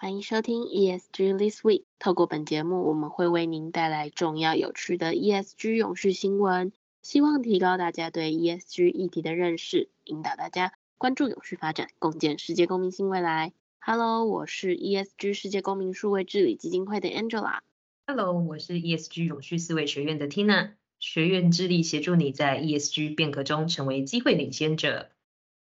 欢迎收听 ESG This Week。透过本节目，我们会为您带来重要有趣的 ESG 永续新闻，希望提高大家对 ESG 议题的认识，引导大家关注永续发展，共建世界公民新未来。Hello，我是 ESG 世界公民数位治理基金会的 Angela。Hello，我是 ESG 永续思维学院的 Tina。学院致力协助你在 ESG 变革中成为机会领先者。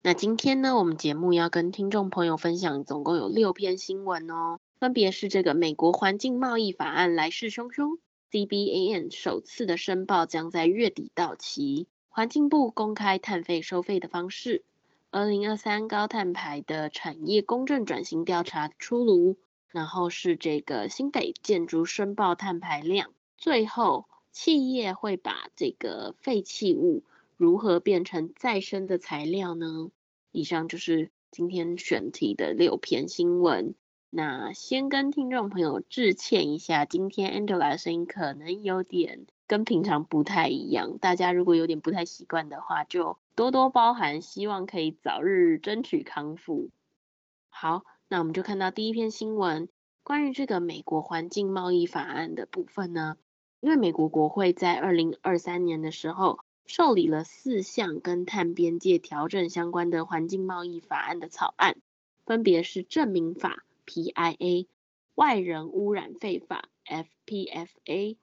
那今天呢，我们节目要跟听众朋友分享，总共有六篇新闻哦，分别是这个美国环境贸易法案来势汹汹，CBAN 首次的申报将在月底到期，环境部公开碳费收费的方式，二零二三高碳排的产业公正转型调查出炉，然后是这个新北建筑申报碳排量，最后企业会把这个废弃物。如何变成再生的材料呢？以上就是今天选题的六篇新闻。那先跟听众朋友致歉一下，今天 Angela 的声音可能有点跟平常不太一样，大家如果有点不太习惯的话，就多多包涵，希望可以早日争取康复。好，那我们就看到第一篇新闻，关于这个美国环境贸易法案的部分呢，因为美国国会在二零二三年的时候。受理了四项跟碳边界调整相关的环境贸易法案的草案，分别是证明法 （PIA）、外人污染费法 （FPFA）、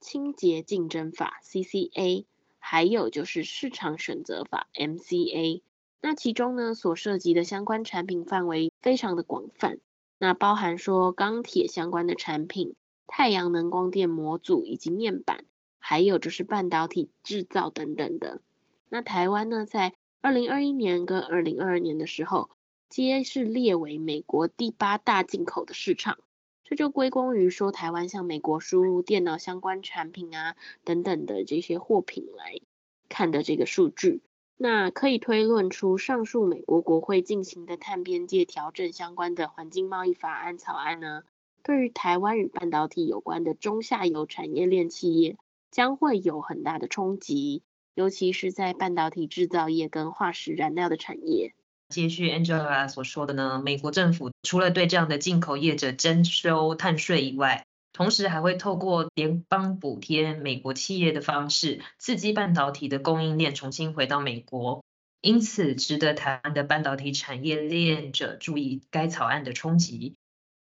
清洁竞争法 （CCA），还有就是市场选择法 （MCA）。那其中呢，所涉及的相关产品范围非常的广泛，那包含说钢铁相关的产品、太阳能光电模组以及面板。还有就是半导体制造等等的。那台湾呢，在二零二一年跟二零二二年的时候，皆是列为美国第八大进口的市场。这就归功于说，台湾向美国输入电脑相关产品啊等等的这些货品来看的这个数据。那可以推论出，上述美国国会进行的碳边界调整相关的环境贸易法案草案呢，对于台湾与半导体有关的中下游产业链企业。将会有很大的冲击，尤其是在半导体制造业跟化石燃料的产业。接续 Angela 所说的呢，美国政府除了对这样的进口业者征收碳税以外，同时还会透过联邦补贴美国企业的方式，刺激半导体的供应链重新回到美国。因此，值得台湾的半导体产业链者注意该草案的冲击，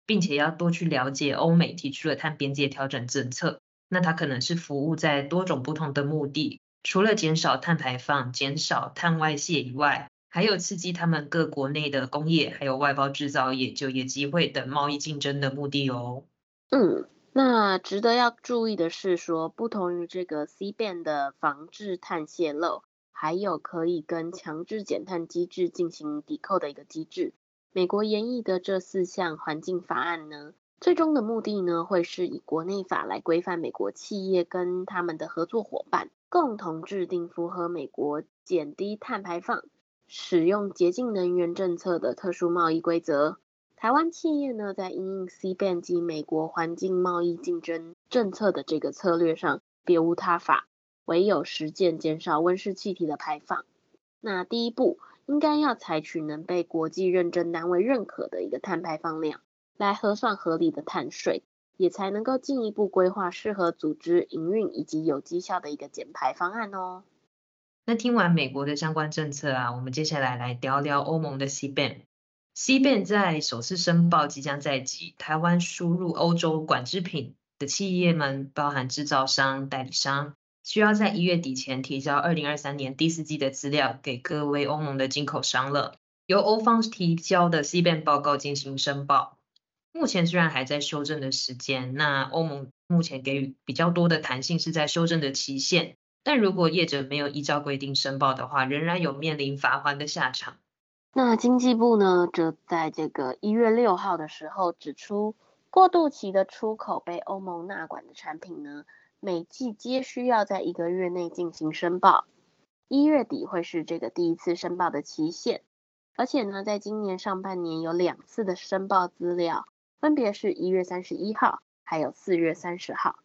并且要多去了解欧美提出的碳边界调整政策。那它可能是服务在多种不同的目的，除了减少碳排放、减少碳外泄以外，还有刺激他们各国内的工业，还有外包制造业就业机会等贸易竞争的目的哦。嗯，那值得要注意的是说，不同于这个 CBAM 的防治碳泄漏，还有可以跟强制减碳机制进行抵扣的一个机制，美国研议的这四项环境法案呢，最终的目的呢，会是以国内法来规范美国企业跟他们的合作伙伴，共同制定符合美国减低碳排放、使用洁净能源政策的特殊贸易规则。台湾企业呢，在因应 CBAM 及美国环境贸易竞争政策的这个策略上，别无他法，唯有实践减少温室气体的排放。那第一步，应该要采取能被国际认证单位认可的一个碳排放量。来核算合理的碳税，也才能够进一步规划适合组织营运以及有绩效的一个减排方案哦。那听完美国的相关政策啊，我们接下来来聊聊欧盟的 CBAM。CBAM 在首次申报即将在即，台湾输入欧洲管制品的企业们，包含制造商、代理商，需要在一月底前提交二零二三年第四季的资料给各位欧盟的进口商了，由欧方提交的 CBAM 报告进行申报。目前虽然还在修正的时间，那欧盟目前给予比较多的弹性是在修正的期限，但如果业者没有依照规定申报的话，仍然有面临罚锾的下场。那经济部呢，则在这个一月六号的时候指出，过渡期的出口被欧盟纳管的产品呢，每季皆需要在一个月内进行申报，一月底会是这个第一次申报的期限。而且呢，在今年上半年有两次的申报资料，分别是一月三十一号，还有四月三十号。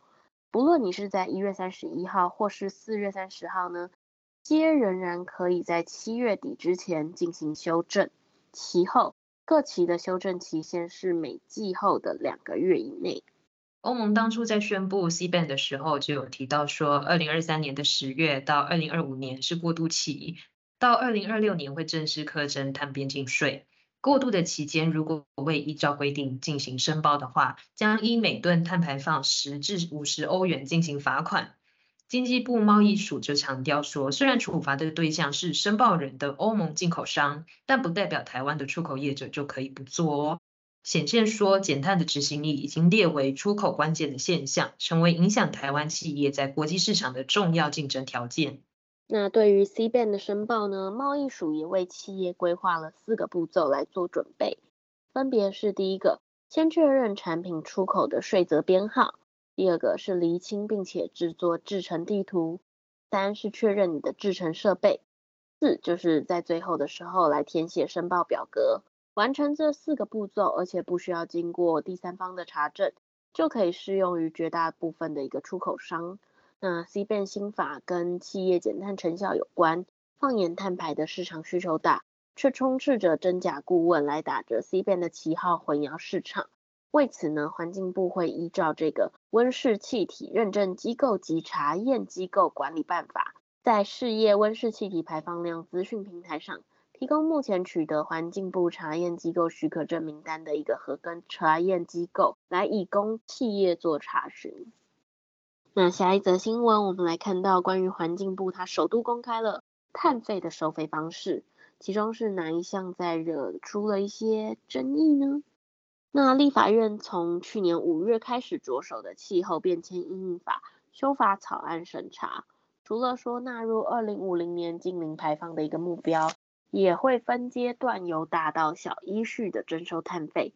不论你是在一月三十一号或是四月三十号呢，皆仍然可以在七月底之前进行修正。其后各期的修正期限是每季后的两个月以内。欧盟当初在宣布 C band 的时候就有提到说，二零二三年的十月到二零二五年是过渡期。到二零二六年会正式课征碳边境税。过渡的期间，如果未依照规定进行申报的话，将依每吨碳排放十至五十欧元进行罚款。经济部贸易署就强调说，虽然处罚的对象是申报人的欧盟进口商，但不代表台湾的出口业者就可以不做哦。显现说，减碳的执行力已经列为出口关键的现象，成为影响台湾企业在国际市场的重要竞争条件。那对于 C band 的申报呢，贸易署也为企业规划了四个步骤来做准备，分别是第一个，先确认产品出口的税则编号；第二个是厘清并且制作制程地图；三是确认你的制程设备；四就是在最后的时候来填写申报表格。完成这四个步骤，而且不需要经过第三方的查证，就可以适用于绝大部分的一个出口商。那 CBAM 新法跟企业减碳成效有关，放眼碳排的市场需求大，却充斥着真假顾问来打着 CBAM 的旗号混淆市场。为此呢，环境部会依照这个温室气体认证机构及查验机构管理办法，在事业温室气体排放量资讯平台上，提供目前取得环境部查验机构许可证名单的一个核根查验机构，来以供企业做查询。那下一则新闻，我们来看到关于环境部，它首度公开了碳费的收费方式，其中是哪一项在惹出了一些争议呢？那立法院从去年五月开始着手的气候变迁因应法修法草案审查，除了说纳入二零五零年净零排放的一个目标，也会分阶段由大到小依序的征收碳费，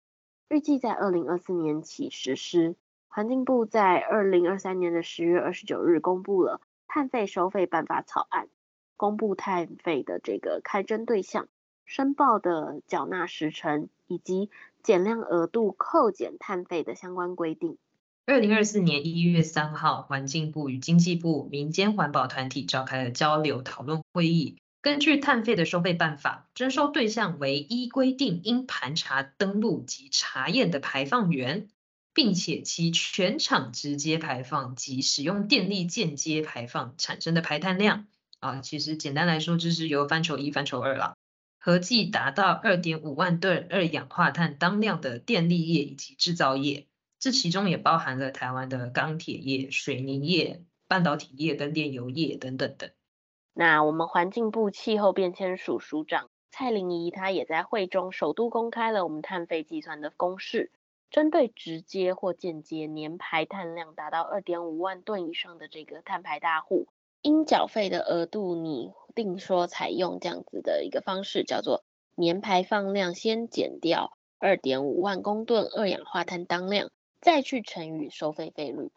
预计在二零二四年起实施。环境部在二零二三年的十月二十九日公布了碳费收费办法草案，公布碳费的这个开征对象、申报的缴纳时程以及减量额度扣减碳费的相关规定。二零二四年一月三号，环境部与经济部民间环保团体召开了交流讨论会议，根据碳费的收费办法，征收对象为依规定应盘查登录及查验的排放源。并且其全场直接排放及使用电力间接排放产生的排碳量啊，其实简单来说就是由范畴一、范畴二了，合计达到二点五万吨二氧化碳当量的电力业以及制造业，这其中也包含了台湾的钢铁业、水泥业、半导体业跟炼油业等等等。那我们环境部气候变迁署署长蔡玲仪，她也在会中首度公开了我们碳费计算的公式。针对直接或间接年排碳量达到二点五万吨以上的这个碳排大户，应缴费的额度拟定说采用这样子的一个方式，叫做年排放量先减掉二点五万公吨二氧化碳当量，再去乘以收费费率，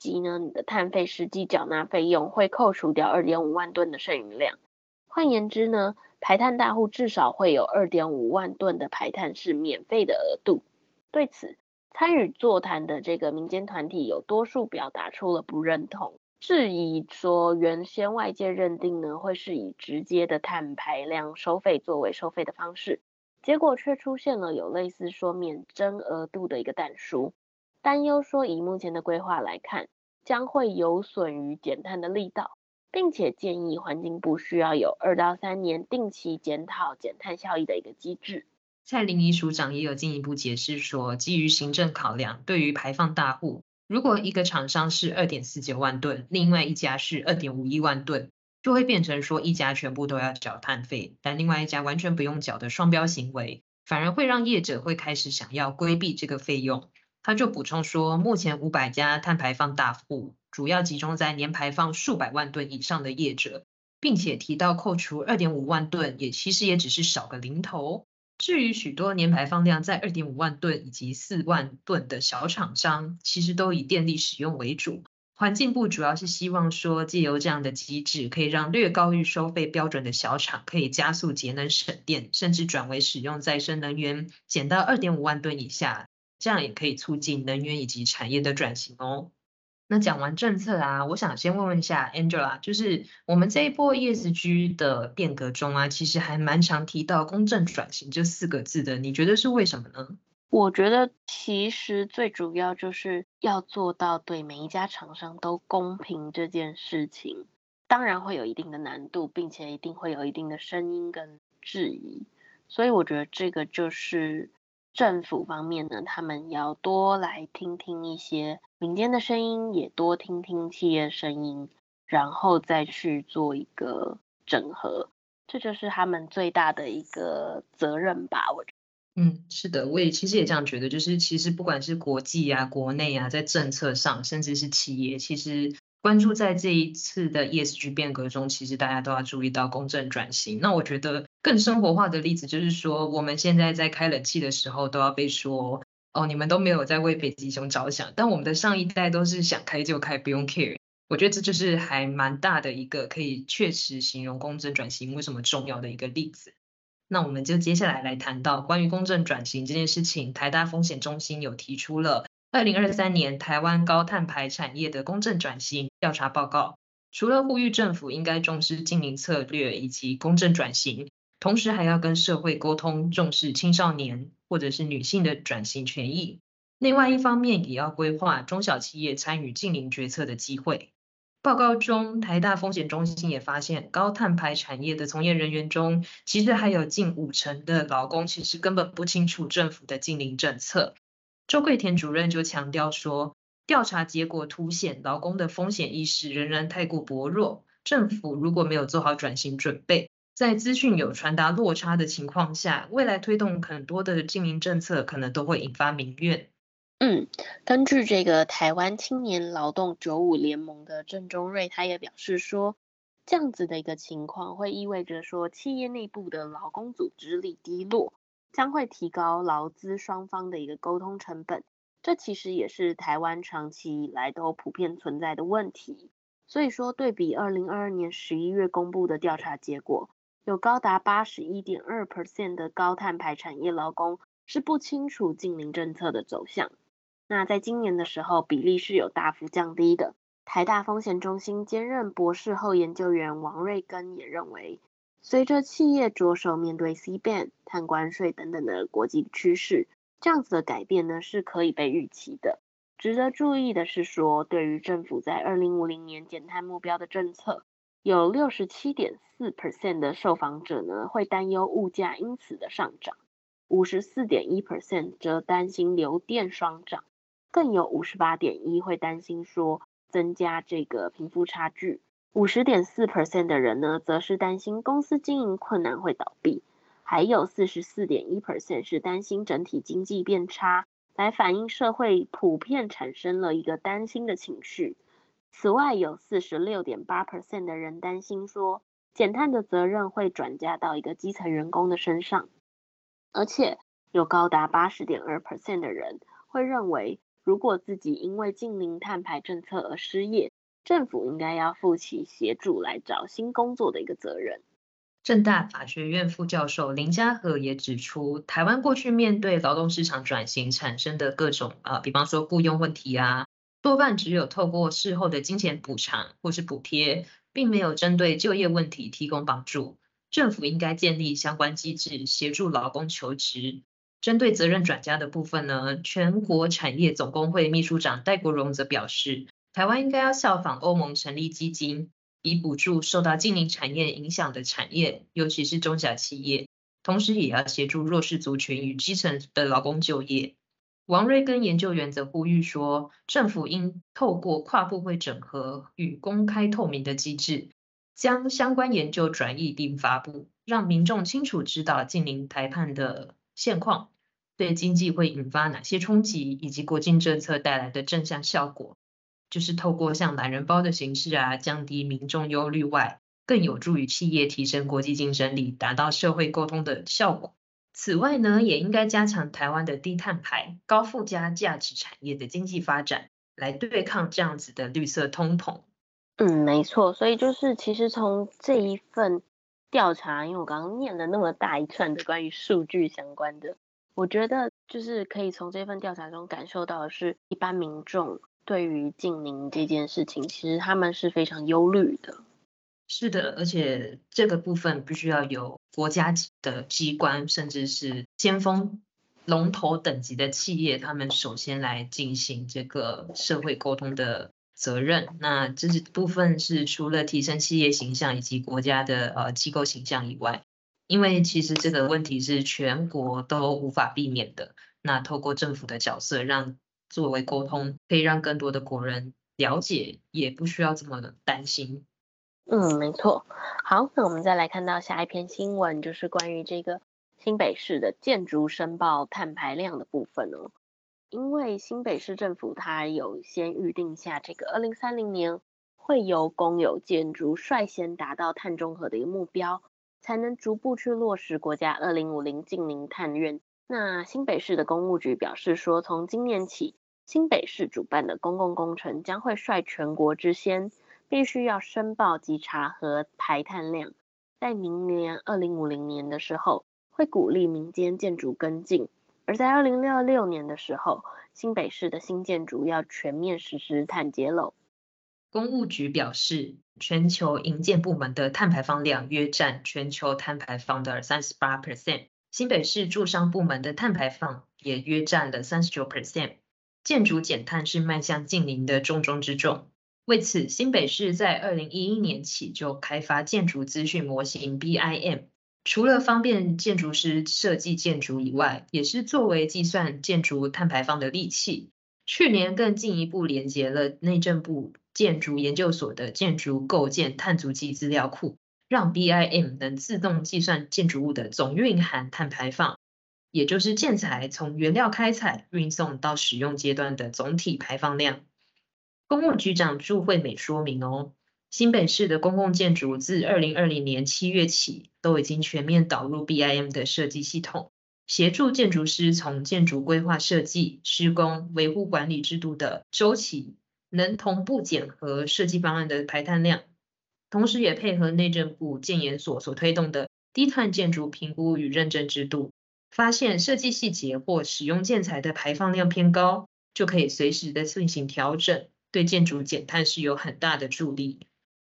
即呢你的碳费实际缴纳费用会扣除掉二点五万吨的剩余量。换言之呢，排碳大户至少会有二点五万吨的排碳是免费的额度。对此，参与座谈的这个民间团体有多数表达出了不认同，质疑说原先外界认定呢会是以直接的碳排量收费作为收费的方式，结果却出现了有类似说免征额度的一个但书，担忧说以目前的规划来看，将会有损于减碳的力道，并且建议环境部需要有二到三年定期检讨减碳效益的一个机制。蔡林仪署长也有进一步解释说，基于行政考量，对于排放大户，如果一个厂商是二点四九万吨，另外一家是二点五一万吨，就会变成说一家全部都要缴碳费，但另外一家完全不用缴的双标行为，反而会让业者会开始想要规避这个费用。他就补充说，目前五百家碳排放大户，主要集中在年排放数百万吨以上的业者，并且提到扣除二点五万吨，也其实也只是少个零头。至于许多年排放量在二点五万吨以及四万吨的小厂商，其实都以电力使用为主。环境部主要是希望说，借由这样的机制，可以让略高于收费标准的小厂可以加速节能省电，甚至转为使用再生能源，减到二点五万吨以下，这样也可以促进能源以及产业的转型哦。那讲完政策啊，我想先问问一下 Angela，就是我们这一波 ESG 的变革中啊，其实还蛮常提到公正转型这四个字的，你觉得是为什么呢？我觉得其实最主要就是要做到对每一家厂商都公平这件事情，当然会有一定的难度，并且一定会有一定的声音跟质疑，所以我觉得这个就是。政府方面呢，他们要多来听听一些民间的声音，也多听听企业声音，然后再去做一个整合，这就是他们最大的一个责任吧。我觉，嗯，是的，我也其实也这样觉得，就是其实不管是国际啊、国内啊，在政策上，甚至是企业，其实。关注在这一次的 ESG 变革中，其实大家都要注意到公正转型。那我觉得更生活化的例子就是说，我们现在在开冷气的时候，都要被说哦，你们都没有在为北极熊着想。但我们的上一代都是想开就开，不用 care。我觉得这就是还蛮大的一个可以确实形容公正转型为什么重要的一个例子。那我们就接下来来谈到关于公正转型这件事情，台大风险中心有提出了。二零二三年台湾高碳排产业的公正转型调查报告，除了呼吁政府应该重视净零策略以及公正转型，同时还要跟社会沟通重视青少年或者是女性的转型权益。另外一方面，也要规划中小企业参与净零决策的机会。报告中，台大风险中心也发现，高碳排产业的从业人员中，其实还有近五成的劳工其实根本不清楚政府的净零政策。周桂田主任就强调说，调查结果凸显劳工的风险意识仍然太过薄弱。政府如果没有做好转型准备，在资讯有传达落差的情况下，未来推动很多的经营政策可能都会引发民怨。嗯，根据这个台湾青年劳动九五联盟的郑中瑞，他也表示说，这样子的一个情况会意味着说，企业内部的劳工组织力低落。将会提高劳资双方的一个沟通成本，这其实也是台湾长期以来都普遍存在的问题。所以说，对比二零二二年十一月公布的调查结果，有高达八十一点二 percent 的高碳排产业劳工是不清楚净零政策的走向。那在今年的时候，比例是有大幅降低的。台大风险中心兼任博士后研究员王瑞根也认为。随着企业着手面对 CBAM、碳关税等等的国际趋势，这样子的改变呢是可以被预期的。值得注意的是说，对于政府在二零五零年减碳目标的政策，有六十七点四 percent 的受访者呢会担忧物价因此的上涨，五十四点一 percent 则担心流电双涨，更有五十八点一会担心说增加这个贫富差距。五十点四 percent 的人呢，则是担心公司经营困难会倒闭，还有四十四点一 percent 是担心整体经济变差，来反映社会普遍产生了一个担心的情绪。此外，有四十六点八 percent 的人担心说，减碳的责任会转嫁到一个基层员工的身上，而且有高达八十点二 percent 的人会认为，如果自己因为近零碳排政策而失业。政府应该要负起协助来找新工作的一个责任。政大法学院副教授林家和也指出，台湾过去面对劳动市场转型产生的各种啊，比方说雇佣问题啊，多半只有透过事后的金钱补偿或是补贴，并没有针对就业问题提供帮助。政府应该建立相关机制，协助劳工求职。针对责任转嫁的部分呢，全国产业总工会秘书长戴国荣则表示。台湾应该要效仿欧盟成立基金，以补助受到近邻产业影响的产业，尤其是中小企业，同时也要协助弱势族群与基层的劳工就业。王瑞根研究员则呼吁说，政府应透过跨部会整合与公开透明的机制，将相关研究转译并发布，让民众清楚知道净零排碳的现况，对经济会引发哪些冲击，以及国境政策带来的正向效果。就是透过像懒人包的形式啊，降低民众忧虑外，更有助于企业提升国际竞争力，达到社会沟通的效果。此外呢，也应该加强台湾的低碳排、高附加价值产业的经济发展，来对抗这样子的绿色通膨。嗯，没错。所以就是其实从这一份调查，因为我刚刚念了那么大一串的关于数据相关的，我觉得就是可以从这份调查中感受到的是，一般民众对于净零这件事情，其实他们是非常忧虑的。是的，而且这个部分必须要有国家级的机关，甚至是先锋龙头等级的企业，他们首先来进行这个社会沟通的责任。那这是部分是除了提升企业形象以及国家的呃机构形象以外，因为其实这个问题是全国都无法避免的。那透过政府的角色，让作为沟通，可以让更多的国人了解，也不需要这么的担心。嗯，没错。好，那我们再来看到下一篇新闻，就是关于这个新北市的建筑申报碳排量的部分哦。因为新北市政府它有先预定下这个二零三零年会由公有建筑率先达到碳中和的一个目标，才能逐步去落实国家二零五零净零碳愿。那新北市的公务局表示说，从今年起，新北市主办的公共工程将会率全国之先。必须要申报及查核排碳量，在明年二零五零年的时候，会鼓励民间建筑跟进；而在二零六六年的时候，新北市的新建筑要全面实施碳揭露。公务局表示，全球营建部门的碳排放量约占全球碳排放的三十八 percent，新北市住商部门的碳排放也约占了三十九 percent。建筑减碳是迈向净零的重中之重。为此，新北市在二零一一年起就开发建筑资讯模型 BIM，除了方便建筑师设计建筑以外，也是作为计算建筑碳排放的利器。去年更进一步连接了内政部建筑研究所的建筑构件碳足迹资料库，让 BIM 能自动计算建筑物的总蕴含碳排放，也就是建材从原料开采、运送到使用阶段的总体排放量。工务局长祝惠美说明哦，新北市的公共建筑自二零二零年七月起都已经全面导入 BIM 的设计系统，协助建筑师从建筑规划设计、施工、维护管理制度的周期，能同步检核设计方案的排碳量，同时也配合内政部建研所所推动的低碳建筑评估与认证制度，发现设计细节或使用建材的排放量偏高，就可以随时的进行调整。对建筑减碳是有很大的助力。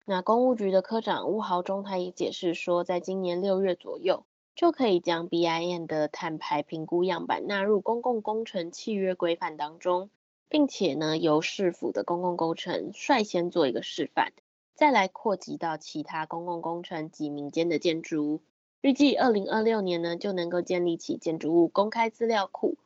那公务局的科长吴豪中他也解释说，在今年六月左右，就可以将 BIM 的碳排评估样板纳入公共工程契约规范当中，并且呢，由市府的公共工程率先做一个示范，再来扩及到其他公共工程及民间的建筑。预计二零二六年呢，就能够建立起建筑物公开资料库，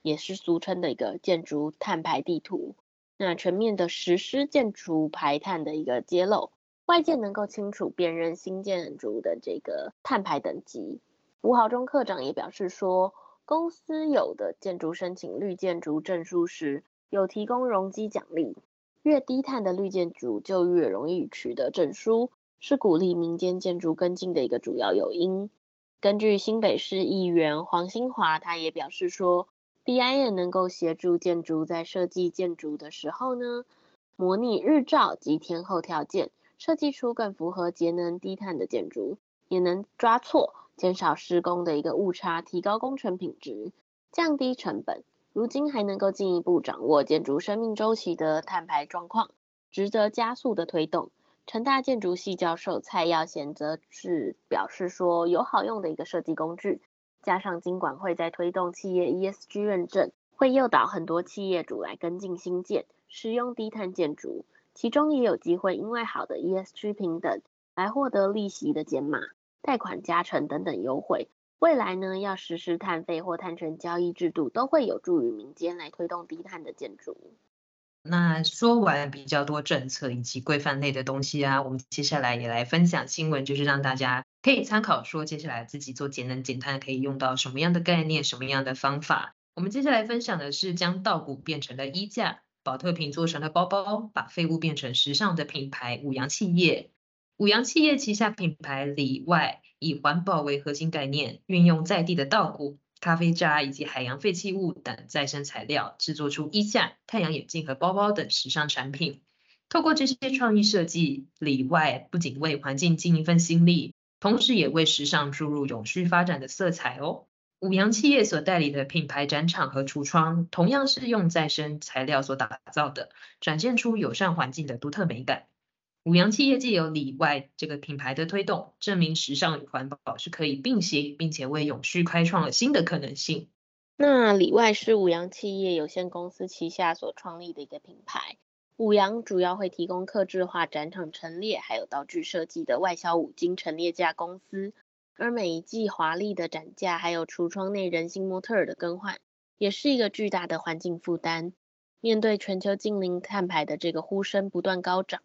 也是俗称的一个建筑碳排地图。那全面的实施建筑排碳的一个揭露，外界能够清楚辨认新建筑的这个碳排等级。吴豪中科长也表示说，公司有的建筑申请绿建筑证书时，有提供容积奖励，越低碳的绿建筑就越容易取得证书，是鼓励民间建筑跟进的一个主要诱因。根据新北市议员黄兴华，他也表示说。BIM 能够协助建筑在设计建筑的时候呢，模拟日照及天候条件，设计出更符合节能低碳的建筑，也能抓错，减少施工的一个误差，提高工程品质，降低成本。如今还能够进一步掌握建筑生命周期的碳排状况，值得加速的推动。成大建筑系教授蔡耀贤则是表示说，有好用的一个设计工具。加上金管会在推动企业 ESG 认证，会诱导很多企业主来跟进新建，使用低碳建筑，其中也有机会因为好的 ESG 平等，来获得利息的减码、贷款加成等等优惠。未来呢，要实施碳费或碳权交易制度，都会有助于民间来推动低碳的建筑。那说完比较多政策以及规范类的东西啊，我们接下来也来分享新闻，就是让大家可以参考，说接下来自己做节能减碳可以用到什么样的概念、什么样的方法。我们接下来分享的是将稻谷变成了衣架，宝特瓶做成了包包，把废物变成时尚的品牌五羊企业。五羊企业旗下品牌里外以环保为核心概念，运用在地的稻谷、咖啡渣以及海洋废弃物等再生材料，制作出衣架、太阳眼镜和包包等时尚产品。透过这些创意设计，里外不仅为环境尽一份心力，同时也为时尚注入永续发展的色彩哦。五阳企业所代理的品牌展场和橱窗，同样是用再生材料所打造的，展现出友善环境的独特美感。五羊企业借由里外这个品牌的推动，证明时尚与环保是可以并行，并且为永续开创了新的可能性。那里外是五羊企业有限公司旗下所创立的一个品牌。五羊主要会提供客制化展场陈列，还有道具设计的外销五金陈列架公司。而每一季华丽的展架，还有橱窗内人形模特儿的更换，也是一个巨大的环境负担。面对全球净零碳排的这个呼声不断高涨，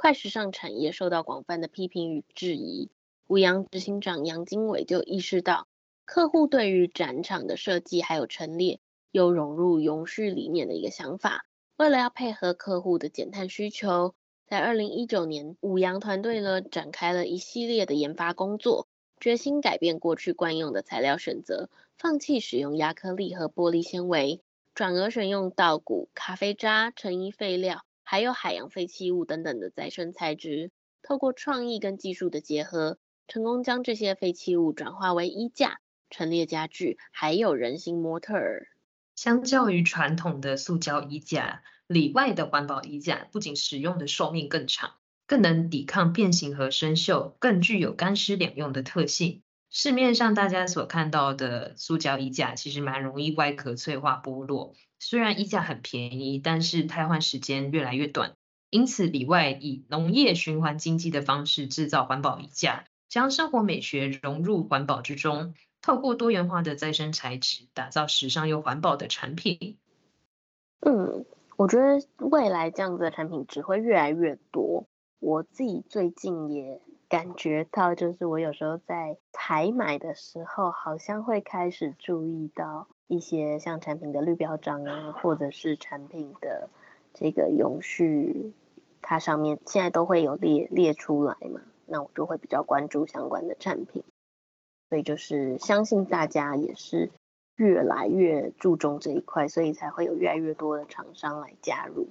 快时尚产业受到广泛的批评与质疑。五阳执行长杨经纬就意识到，客户对于展场的设计还有陈列，有融入永续理念的一个想法。为了要配合客户的减碳需求，在二零一九年，五羊团队呢展开了一系列的研发工作，决心改变过去惯用的材料选择，放弃使用亚克力和玻璃纤维，转而选用稻谷、咖啡渣、成衣废料，还有海洋废弃物等等的再生材质，透过创意跟技术的结合，成功将这些废弃物转化为衣架、陈列家具，还有人形模特儿。相较于传统的塑胶衣架，里外的环保衣架不仅使用的寿命更长，更能抵抗变形和生锈，更具有干湿两用的特性。市面上大家所看到的塑胶衣架，其实蛮容易外壳脆化剥落。虽然衣架很便宜，但是汰换时间越来越短。因此，里外以农业循环经济的方式制造环保衣架，将生活美学融入环保之中。透过多元化的再生材质，打造时尚又环保的产品。嗯，我觉得未来这样子的产品只会越来越多。我自己最近也感觉到，就是我有时候在采买的时候，好像会开始注意到一些像产品的绿标章啊，或者是产品的这个永续，它上面现在都会有列列出来嘛，那我就会比较关注相关的产品。所以就是相信大家也是越来越注重这一块，所以才会有越来越多的厂商来加入。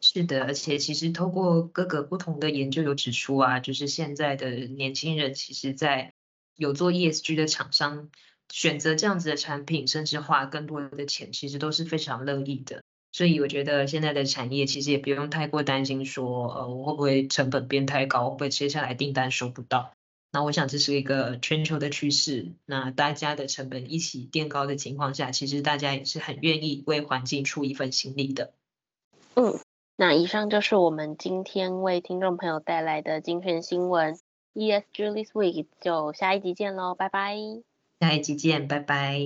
是的，而且其实透过各个不同的研究有指出啊，就是现在的年轻人其实在有做 ESG 的厂商选择这样子的产品，甚至花更多的钱，其实都是非常乐意的。所以我觉得现在的产业其实也不用太过担心说，呃，我会不会成本变太高，会不会接下来订单收不到。那我想这是一个全球的趋势，那大家的成本一起垫高的情况下，其实大家也是很愿意为环境出一份心力的。嗯，那以上就是我们今天为听众朋友带来的精选新闻，ESG This Week，就下一集见喽，拜拜。下一集见，拜拜。